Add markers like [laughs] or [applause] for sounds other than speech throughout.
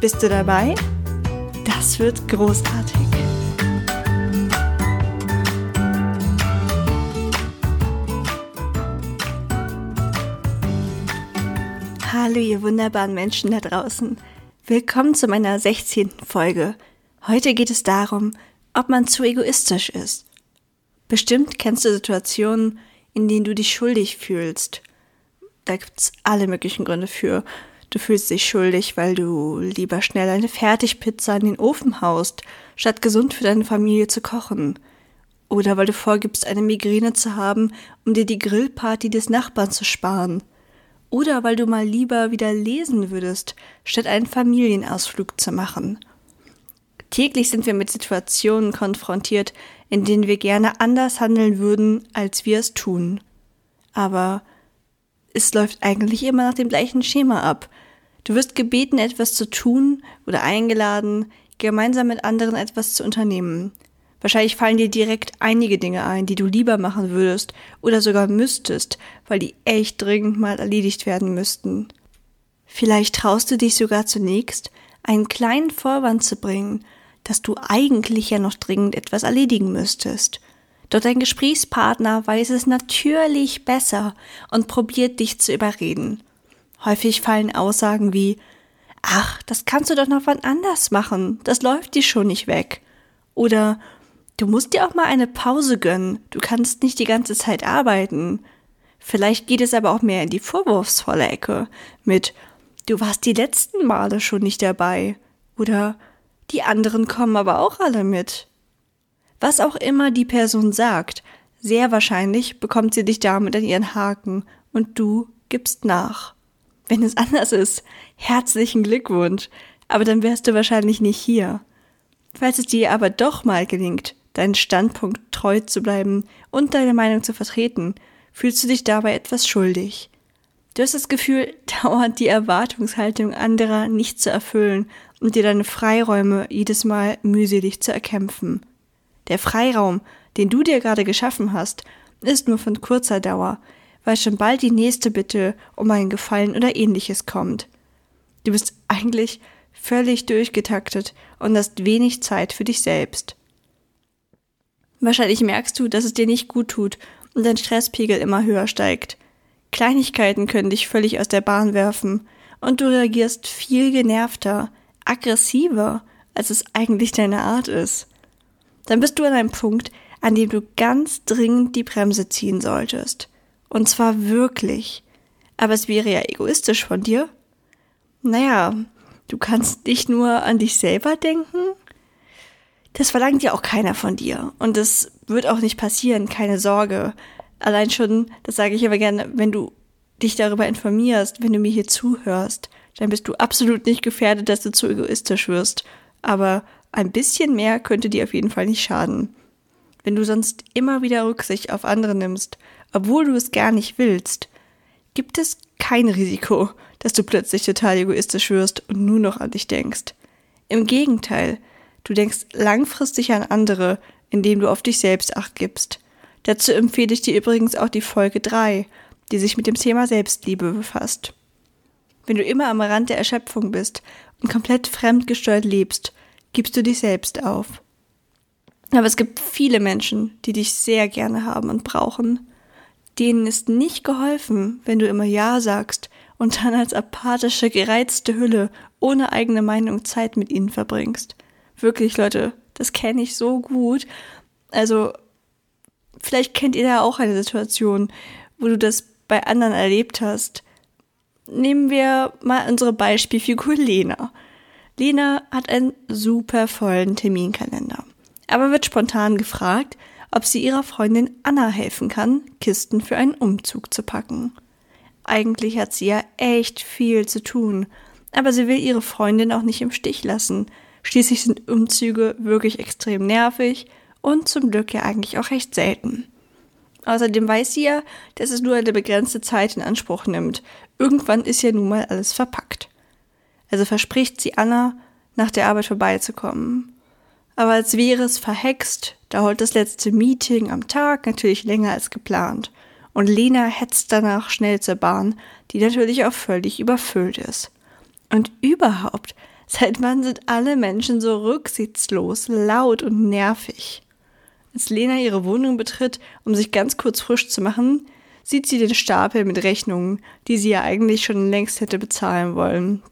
Bist du dabei? Das wird großartig. Hallo ihr wunderbaren Menschen da draußen. Willkommen zu meiner 16. Folge. Heute geht es darum, ob man zu egoistisch ist. Bestimmt kennst du Situationen, in denen du dich schuldig fühlst. Da gibt's alle möglichen Gründe für. Du fühlst dich schuldig, weil du lieber schnell eine Fertigpizza in den Ofen haust, statt gesund für deine Familie zu kochen. Oder weil du vorgibst, eine Migräne zu haben, um dir die Grillparty des Nachbarn zu sparen. Oder weil du mal lieber wieder lesen würdest, statt einen Familienausflug zu machen. Täglich sind wir mit Situationen konfrontiert, in denen wir gerne anders handeln würden, als wir es tun. Aber es läuft eigentlich immer nach dem gleichen Schema ab. Du wirst gebeten, etwas zu tun oder eingeladen, gemeinsam mit anderen etwas zu unternehmen. Wahrscheinlich fallen dir direkt einige Dinge ein, die du lieber machen würdest oder sogar müsstest, weil die echt dringend mal erledigt werden müssten. Vielleicht traust du dich sogar zunächst, einen kleinen Vorwand zu bringen, dass du eigentlich ja noch dringend etwas erledigen müsstest. Doch dein Gesprächspartner weiß es natürlich besser und probiert dich zu überreden. Häufig fallen Aussagen wie Ach, das kannst du doch noch wann anders machen, das läuft dir schon nicht weg. Oder Du musst dir auch mal eine Pause gönnen, du kannst nicht die ganze Zeit arbeiten. Vielleicht geht es aber auch mehr in die vorwurfsvolle Ecke mit Du warst die letzten Male schon nicht dabei. Oder die anderen kommen aber auch alle mit. Was auch immer die Person sagt, sehr wahrscheinlich bekommt sie dich damit an ihren Haken und du gibst nach. Wenn es [laughs] anders ist, herzlichen Glückwunsch, aber dann wärst du wahrscheinlich nicht hier. Falls es dir aber doch mal gelingt, deinen Standpunkt treu zu bleiben und deine Meinung zu vertreten, fühlst du dich dabei etwas schuldig. Du hast das Gefühl, [laughs] dauernd die Erwartungshaltung anderer nicht zu erfüllen und dir deine Freiräume jedes Mal mühselig zu erkämpfen. Der Freiraum, den du dir gerade geschaffen hast, ist nur von kurzer Dauer, weil schon bald die nächste Bitte um einen Gefallen oder ähnliches kommt. Du bist eigentlich völlig durchgetaktet und hast wenig Zeit für dich selbst. Wahrscheinlich merkst du, dass es dir nicht gut tut und dein Stresspegel immer höher steigt. Kleinigkeiten können dich völlig aus der Bahn werfen und du reagierst viel genervter, aggressiver, als es eigentlich deine Art ist dann bist du an einem Punkt, an dem du ganz dringend die Bremse ziehen solltest. Und zwar wirklich. Aber es wäre ja egoistisch von dir. Naja, du kannst nicht nur an dich selber denken. Das verlangt ja auch keiner von dir. Und das wird auch nicht passieren, keine Sorge. Allein schon, das sage ich aber gerne, wenn du dich darüber informierst, wenn du mir hier zuhörst, dann bist du absolut nicht gefährdet, dass du zu egoistisch wirst. Aber ein bisschen mehr könnte dir auf jeden Fall nicht schaden. Wenn du sonst immer wieder Rücksicht auf andere nimmst, obwohl du es gar nicht willst, gibt es kein Risiko, dass du plötzlich total egoistisch wirst und nur noch an dich denkst. Im Gegenteil, du denkst langfristig an andere, indem du auf dich selbst acht gibst. Dazu empfehle ich dir übrigens auch die Folge 3, die sich mit dem Thema Selbstliebe befasst. Wenn du immer am Rand der Erschöpfung bist und komplett fremdgesteuert lebst, gibst du dich selbst auf. Aber es gibt viele Menschen, die dich sehr gerne haben und brauchen. Denen ist nicht geholfen, wenn du immer Ja sagst und dann als apathische, gereizte Hülle ohne eigene Meinung Zeit mit ihnen verbringst. Wirklich, Leute, das kenne ich so gut. Also, vielleicht kennt ihr da auch eine Situation, wo du das bei anderen erlebt hast. Nehmen wir mal unsere Beispielfigur Lena. Lena hat einen super vollen Terminkalender, aber wird spontan gefragt, ob sie ihrer Freundin Anna helfen kann, Kisten für einen Umzug zu packen. Eigentlich hat sie ja echt viel zu tun, aber sie will ihre Freundin auch nicht im Stich lassen. Schließlich sind Umzüge wirklich extrem nervig und zum Glück ja eigentlich auch recht selten. Außerdem weiß sie ja, dass es nur eine begrenzte Zeit in Anspruch nimmt. Irgendwann ist ja nun mal alles verpackt. Also verspricht sie Anna, nach der Arbeit vorbeizukommen. Aber als wäre es verhext, dauert das letzte Meeting am Tag natürlich länger als geplant. Und Lena hetzt danach schnell zur Bahn, die natürlich auch völlig überfüllt ist. Und überhaupt, seit wann sind alle Menschen so rücksichtslos, laut und nervig? Als Lena ihre Wohnung betritt, um sich ganz kurz frisch zu machen, sieht sie den Stapel mit Rechnungen, die sie ja eigentlich schon längst hätte bezahlen wollen.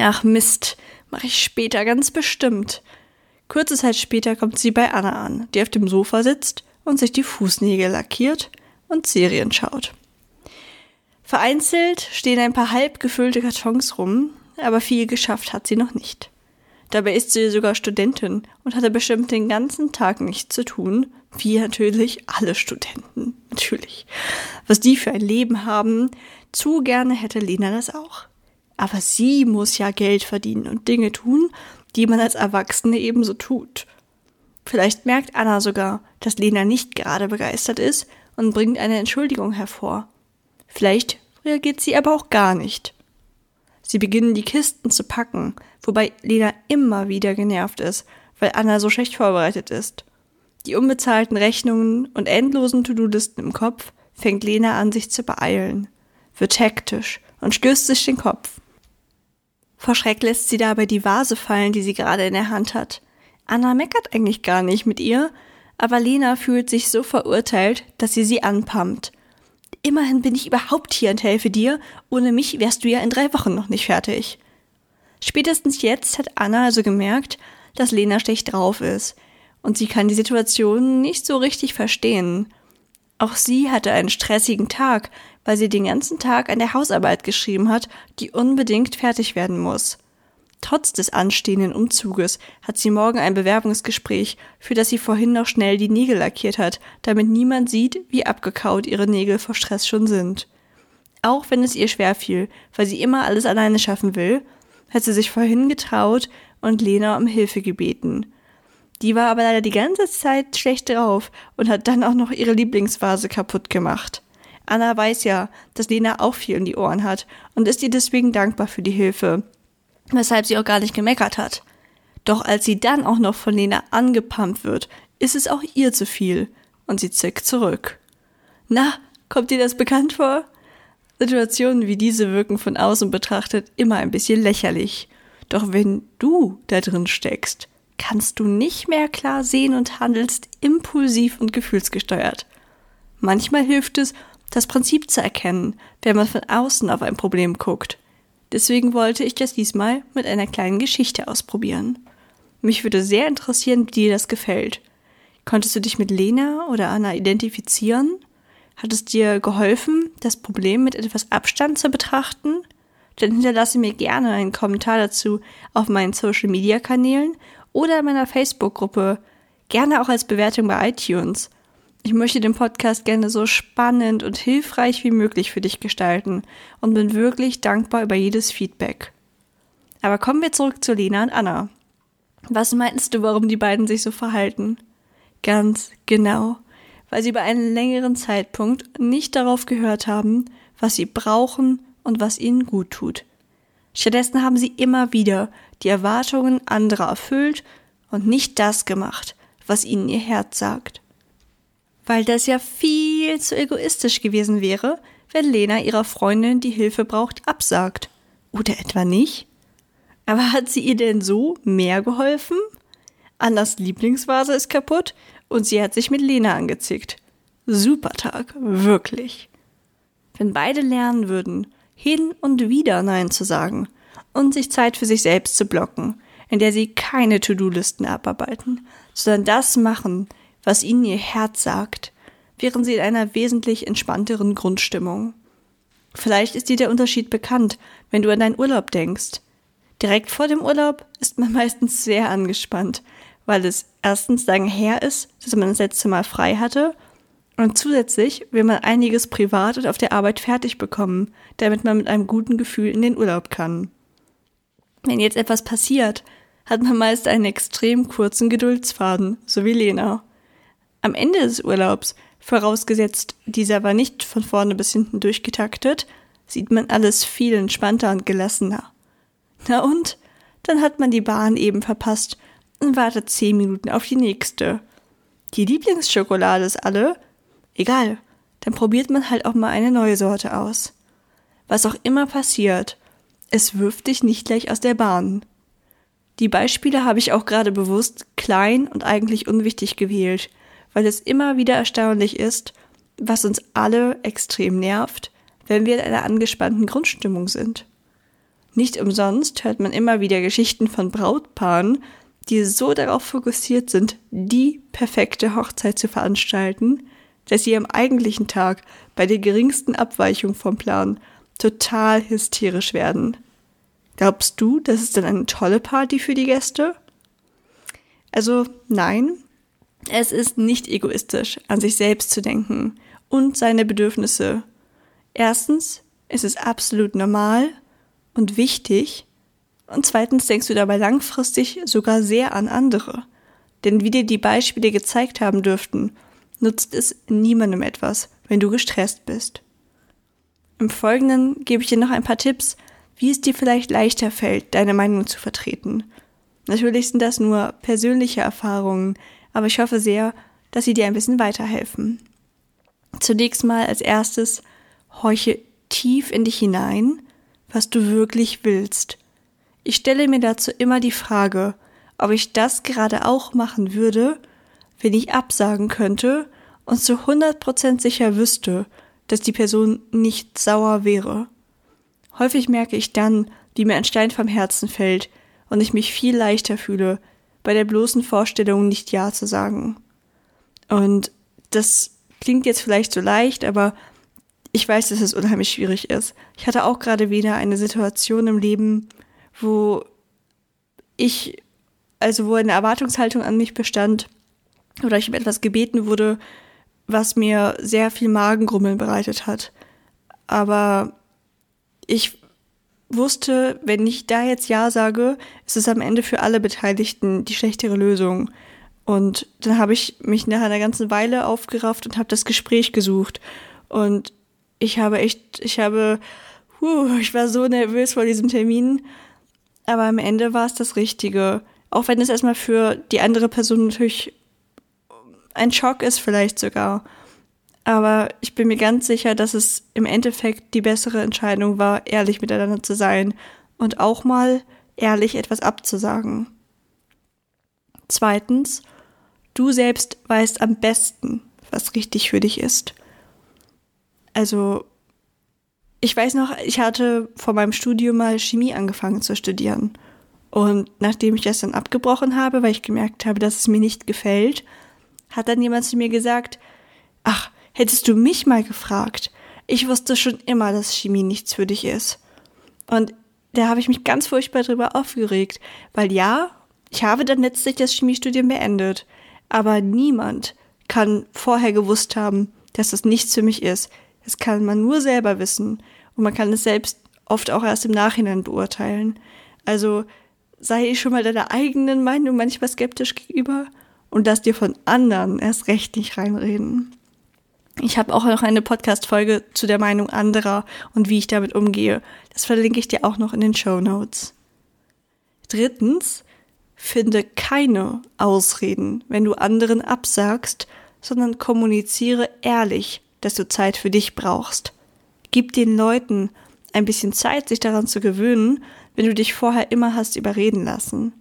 Ach Mist, mache ich später ganz bestimmt. Kurze Zeit später kommt sie bei Anna an, die auf dem Sofa sitzt und sich die Fußnägel lackiert und Serien schaut. Vereinzelt stehen ein paar halb gefüllte Kartons rum, aber viel geschafft hat sie noch nicht. Dabei ist sie sogar Studentin und hatte bestimmt den ganzen Tag nichts zu tun, wie natürlich alle Studenten, natürlich. Was die für ein Leben haben, zu gerne hätte Lena das auch. Aber sie muss ja Geld verdienen und Dinge tun, die man als Erwachsene ebenso tut. Vielleicht merkt Anna sogar, dass Lena nicht gerade begeistert ist und bringt eine Entschuldigung hervor. Vielleicht reagiert sie aber auch gar nicht. Sie beginnen die Kisten zu packen, wobei Lena immer wieder genervt ist, weil Anna so schlecht vorbereitet ist. Die unbezahlten Rechnungen und endlosen To-Do-Listen im Kopf fängt Lena an, sich zu beeilen, wird hektisch und stößt sich den Kopf. Vor Schreck lässt sie dabei die Vase fallen, die sie gerade in der Hand hat. Anna meckert eigentlich gar nicht mit ihr, aber Lena fühlt sich so verurteilt, dass sie sie anpumpt. Immerhin bin ich überhaupt hier und helfe dir. Ohne mich wärst du ja in drei Wochen noch nicht fertig. Spätestens jetzt hat Anna also gemerkt, dass Lena schlecht drauf ist. Und sie kann die Situation nicht so richtig verstehen. Auch sie hatte einen stressigen Tag, weil sie den ganzen Tag an der Hausarbeit geschrieben hat, die unbedingt fertig werden muss. Trotz des anstehenden Umzuges hat sie morgen ein Bewerbungsgespräch, für das sie vorhin noch schnell die Nägel lackiert hat, damit niemand sieht, wie abgekaut ihre Nägel vor Stress schon sind. Auch wenn es ihr schwer fiel, weil sie immer alles alleine schaffen will, hat sie sich vorhin getraut und Lena um Hilfe gebeten. Die war aber leider die ganze Zeit schlecht drauf und hat dann auch noch ihre Lieblingsvase kaputt gemacht. Anna weiß ja, dass Lena auch viel in die Ohren hat und ist ihr deswegen dankbar für die Hilfe, weshalb sie auch gar nicht gemeckert hat. Doch als sie dann auch noch von Lena angepumpt wird, ist es auch ihr zu viel und sie zickt zurück. Na, kommt dir das bekannt vor? Situationen wie diese wirken von außen betrachtet immer ein bisschen lächerlich. Doch wenn du da drin steckst, kannst du nicht mehr klar sehen und handelst impulsiv und gefühlsgesteuert. Manchmal hilft es, das Prinzip zu erkennen, wenn man von außen auf ein Problem guckt. Deswegen wollte ich das diesmal mit einer kleinen Geschichte ausprobieren. Mich würde sehr interessieren, wie dir das gefällt. Konntest du dich mit Lena oder Anna identifizieren? Hat es dir geholfen, das Problem mit etwas Abstand zu betrachten? Dann hinterlasse mir gerne einen Kommentar dazu auf meinen Social Media Kanälen oder in meiner Facebook-Gruppe. Gerne auch als Bewertung bei iTunes. Ich möchte den Podcast gerne so spannend und hilfreich wie möglich für dich gestalten und bin wirklich dankbar über jedes Feedback. Aber kommen wir zurück zu Lena und Anna. Was meinst du, warum die beiden sich so verhalten? Ganz genau, weil sie bei einem längeren Zeitpunkt nicht darauf gehört haben, was sie brauchen und was ihnen gut tut. Stattdessen haben sie immer wieder die Erwartungen anderer erfüllt und nicht das gemacht, was ihnen ihr Herz sagt weil das ja viel zu egoistisch gewesen wäre, wenn Lena ihrer Freundin, die Hilfe braucht, absagt. Oder etwa nicht? Aber hat sie ihr denn so mehr geholfen? Annas Lieblingsvase ist kaputt und sie hat sich mit Lena angezickt. Super Tag, wirklich. Wenn beide lernen würden, hin und wieder Nein zu sagen und sich Zeit für sich selbst zu blocken, in der sie keine To-Do-Listen abarbeiten, sondern das machen, was ihnen ihr Herz sagt, wären sie in einer wesentlich entspannteren Grundstimmung. Vielleicht ist dir der Unterschied bekannt, wenn du an deinen Urlaub denkst. Direkt vor dem Urlaub ist man [laughs] meistens sehr angespannt, weil es erstens lange her ist, dass man das letzte Mal frei hatte und zusätzlich will man einiges privat und auf der Arbeit fertig bekommen, damit man mit einem guten Gefühl in den Urlaub kann. Wenn jetzt etwas passiert, hat man meist einen extrem kurzen Geduldsfaden, so wie Lena. Am Ende des Urlaubs, vorausgesetzt dieser war nicht von vorne bis hinten durchgetaktet, sieht man alles viel entspannter und gelassener. Na und? Dann hat man die Bahn eben verpasst und wartet zehn Minuten auf die nächste. Die Lieblingsschokolade ist alle? Egal, dann probiert man halt auch mal eine neue Sorte aus. Was auch immer passiert, es wirft dich nicht gleich aus der Bahn. Die Beispiele habe ich auch gerade bewusst klein und eigentlich unwichtig gewählt, weil es immer wieder erstaunlich ist, was uns alle extrem nervt, wenn wir in einer angespannten Grundstimmung sind. Nicht umsonst hört man immer wieder Geschichten von Brautpaaren, die so darauf fokussiert sind, die perfekte Hochzeit zu veranstalten, dass sie am eigentlichen Tag bei der geringsten Abweichung vom Plan total hysterisch werden. Glaubst du, das ist dann eine tolle Party für die Gäste? Also nein, es ist nicht egoistisch, an sich selbst zu denken und seine Bedürfnisse. Erstens ist es absolut normal und wichtig, und zweitens denkst du dabei langfristig sogar sehr an andere. Denn wie dir die Beispiele gezeigt haben dürften, nutzt es niemandem etwas, wenn du gestresst bist. Im Folgenden gebe ich dir noch ein paar Tipps, wie es dir vielleicht leichter fällt, deine Meinung zu vertreten. Natürlich sind das nur persönliche Erfahrungen, aber ich hoffe sehr, dass sie dir ein bisschen weiterhelfen. Zunächst mal als erstes, horche tief in dich hinein, was du wirklich willst. Ich stelle mir dazu immer die Frage, ob ich das gerade auch machen würde, wenn ich absagen könnte und zu 100% sicher wüsste, dass die Person nicht sauer wäre. Häufig merke ich dann, wie mir ein Stein vom Herzen fällt und ich mich viel leichter fühle, bei der bloßen Vorstellung nicht Ja zu sagen. Und das klingt jetzt vielleicht so leicht, aber ich weiß, dass es unheimlich schwierig ist. Ich hatte auch gerade wieder eine Situation im Leben, wo ich, also wo eine Erwartungshaltung an mich bestand oder ich um etwas gebeten wurde, was mir sehr viel Magengrummeln bereitet hat. Aber ich wusste, wenn ich da jetzt Ja sage, ist es am Ende für alle Beteiligten die schlechtere Lösung. Und dann habe ich mich nach einer ganzen Weile aufgerafft und habe das Gespräch gesucht. Und ich habe echt, ich habe, huh, ich war so nervös vor diesem Termin. Aber am Ende war es das Richtige. Auch wenn es erstmal für die andere Person natürlich ein Schock ist, vielleicht sogar. Aber ich bin mir ganz sicher, dass es im Endeffekt die bessere Entscheidung war, ehrlich miteinander zu sein und auch mal ehrlich etwas abzusagen. Zweitens, du selbst weißt am besten, was richtig für dich ist. Also, ich weiß noch, ich hatte vor meinem Studium mal Chemie angefangen zu studieren. Und nachdem ich das dann abgebrochen habe, weil ich gemerkt habe, dass es mir nicht gefällt, hat dann jemand zu mir gesagt, ach, Hättest du mich mal gefragt, ich wusste schon immer, dass Chemie nichts für dich ist. Und da habe ich mich ganz furchtbar drüber aufgeregt, weil ja, ich habe dann letztlich das Chemiestudium beendet, aber niemand kann vorher gewusst haben, dass das nichts für mich ist. Das kann man nur selber wissen und man kann es selbst oft auch erst im Nachhinein beurteilen. Also sei ich schon mal deiner eigenen Meinung manchmal skeptisch gegenüber und lass dir von anderen erst recht nicht reinreden. Ich habe auch noch eine Podcast-Folge zu der Meinung anderer und wie ich damit umgehe. Das verlinke ich dir auch noch in den Show Notes. Drittens, finde keine Ausreden, wenn du anderen absagst, sondern kommuniziere ehrlich, dass du Zeit für dich brauchst. Gib den Leuten ein bisschen Zeit, sich daran zu gewöhnen, wenn du dich vorher immer hast überreden lassen.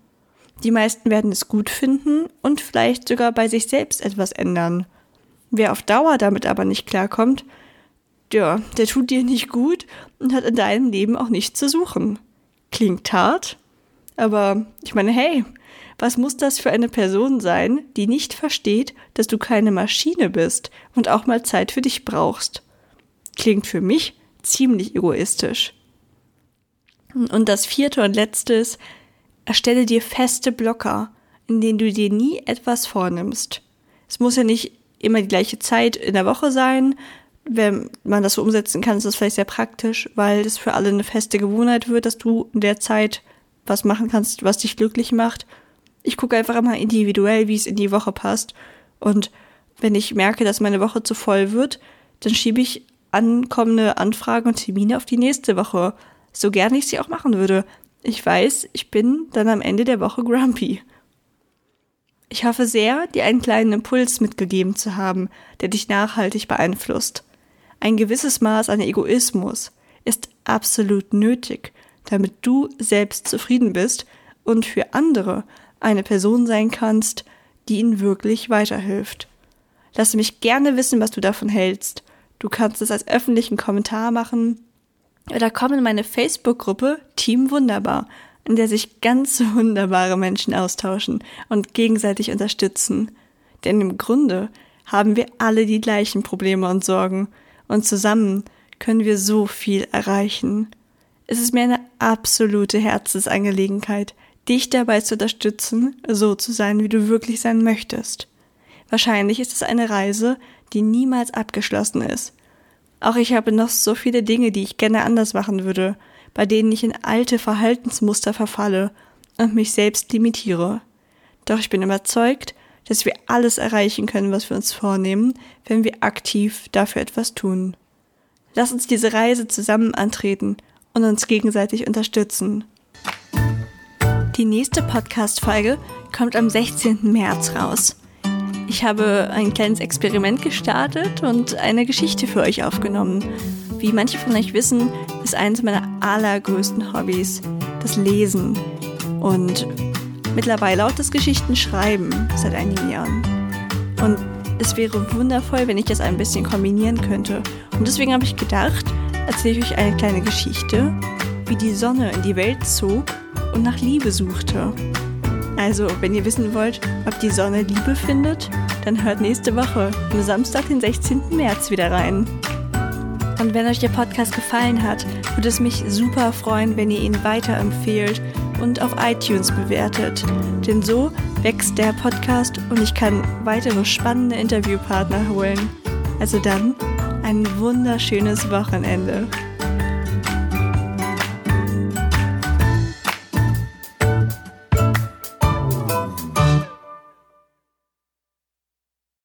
Die meisten werden es gut finden und vielleicht sogar bei sich selbst etwas ändern. Wer auf Dauer damit aber nicht klarkommt, ja, der tut dir nicht gut und hat in deinem Leben auch nichts zu suchen. Klingt hart, aber ich meine, hey, was muss das für eine Person sein, die nicht versteht, dass du keine Maschine bist und auch mal Zeit für dich brauchst? Klingt für mich ziemlich egoistisch. Und das vierte und letzte ist, erstelle dir feste Blocker, in denen du dir nie etwas vornimmst. Es muss ja nicht immer die gleiche Zeit in der Woche sein. Wenn man das so umsetzen kann, ist das vielleicht sehr praktisch, weil es für alle eine feste Gewohnheit wird, dass du in der Zeit was machen kannst, was dich glücklich macht. Ich gucke einfach immer individuell, wie es in die Woche passt. Und wenn ich merke, dass meine Woche zu voll wird, dann schiebe ich ankommende Anfragen und Termine auf die nächste Woche. So gern ich sie auch machen würde. Ich weiß, ich bin dann am Ende der Woche grumpy. Ich hoffe sehr, dir einen kleinen Impuls mitgegeben zu haben, der dich nachhaltig beeinflusst. Ein gewisses Maß an Egoismus ist absolut nötig, damit du selbst zufrieden bist und für andere eine Person sein kannst, die ihnen wirklich weiterhilft. Lass mich gerne wissen, was du davon hältst. Du kannst es als öffentlichen Kommentar machen oder komm in meine Facebook-Gruppe Team Wunderbar, in der sich ganz [laughs] wunderbare Menschen austauschen und gegenseitig unterstützen. Denn im Grunde haben wir alle die gleichen Probleme und Sorgen und zusammen können wir so viel erreichen. Es ist mir eine absolute Herzensangelegenheit, dich dabei zu unterstützen, so zu sein, wie du wirklich sein möchtest. Wahrscheinlich ist es eine Reise, die niemals abgeschlossen ist. Auch ich habe noch so viele Dinge, die ich gerne anders machen würde, bei denen ich in alte Verhaltensmuster verfalle und mich selbst limitiere. Doch ich bin überzeugt, dass wir alles erreichen können, was wir uns vornehmen, wenn wir aktiv dafür etwas tun. Lass uns diese Reise zusammen antreten und uns gegenseitig unterstützen. Die nächste Podcast-Folge kommt am 16. März raus. Ich habe ein kleines Experiment gestartet und eine Geschichte für euch aufgenommen. Wie manche von euch wissen, ist eines meiner allergrößten Hobbys das Lesen. Und mittlerweile auch das Geschichtenschreiben seit einigen Jahren. Und es wäre wundervoll, wenn ich das ein bisschen kombinieren könnte. Und deswegen habe ich gedacht, erzähle ich euch eine kleine Geschichte, wie die Sonne in die Welt zog und nach Liebe suchte. Also, wenn ihr wissen wollt, ob die Sonne Liebe findet, dann hört nächste Woche, am Samstag, den 16. März, wieder rein. Und wenn euch der Podcast gefallen hat, würde es mich super freuen, wenn ihr ihn weiterempfehlt und auf iTunes bewertet. Denn so wächst der Podcast und ich kann weitere spannende Interviewpartner holen. Also dann ein wunderschönes Wochenende.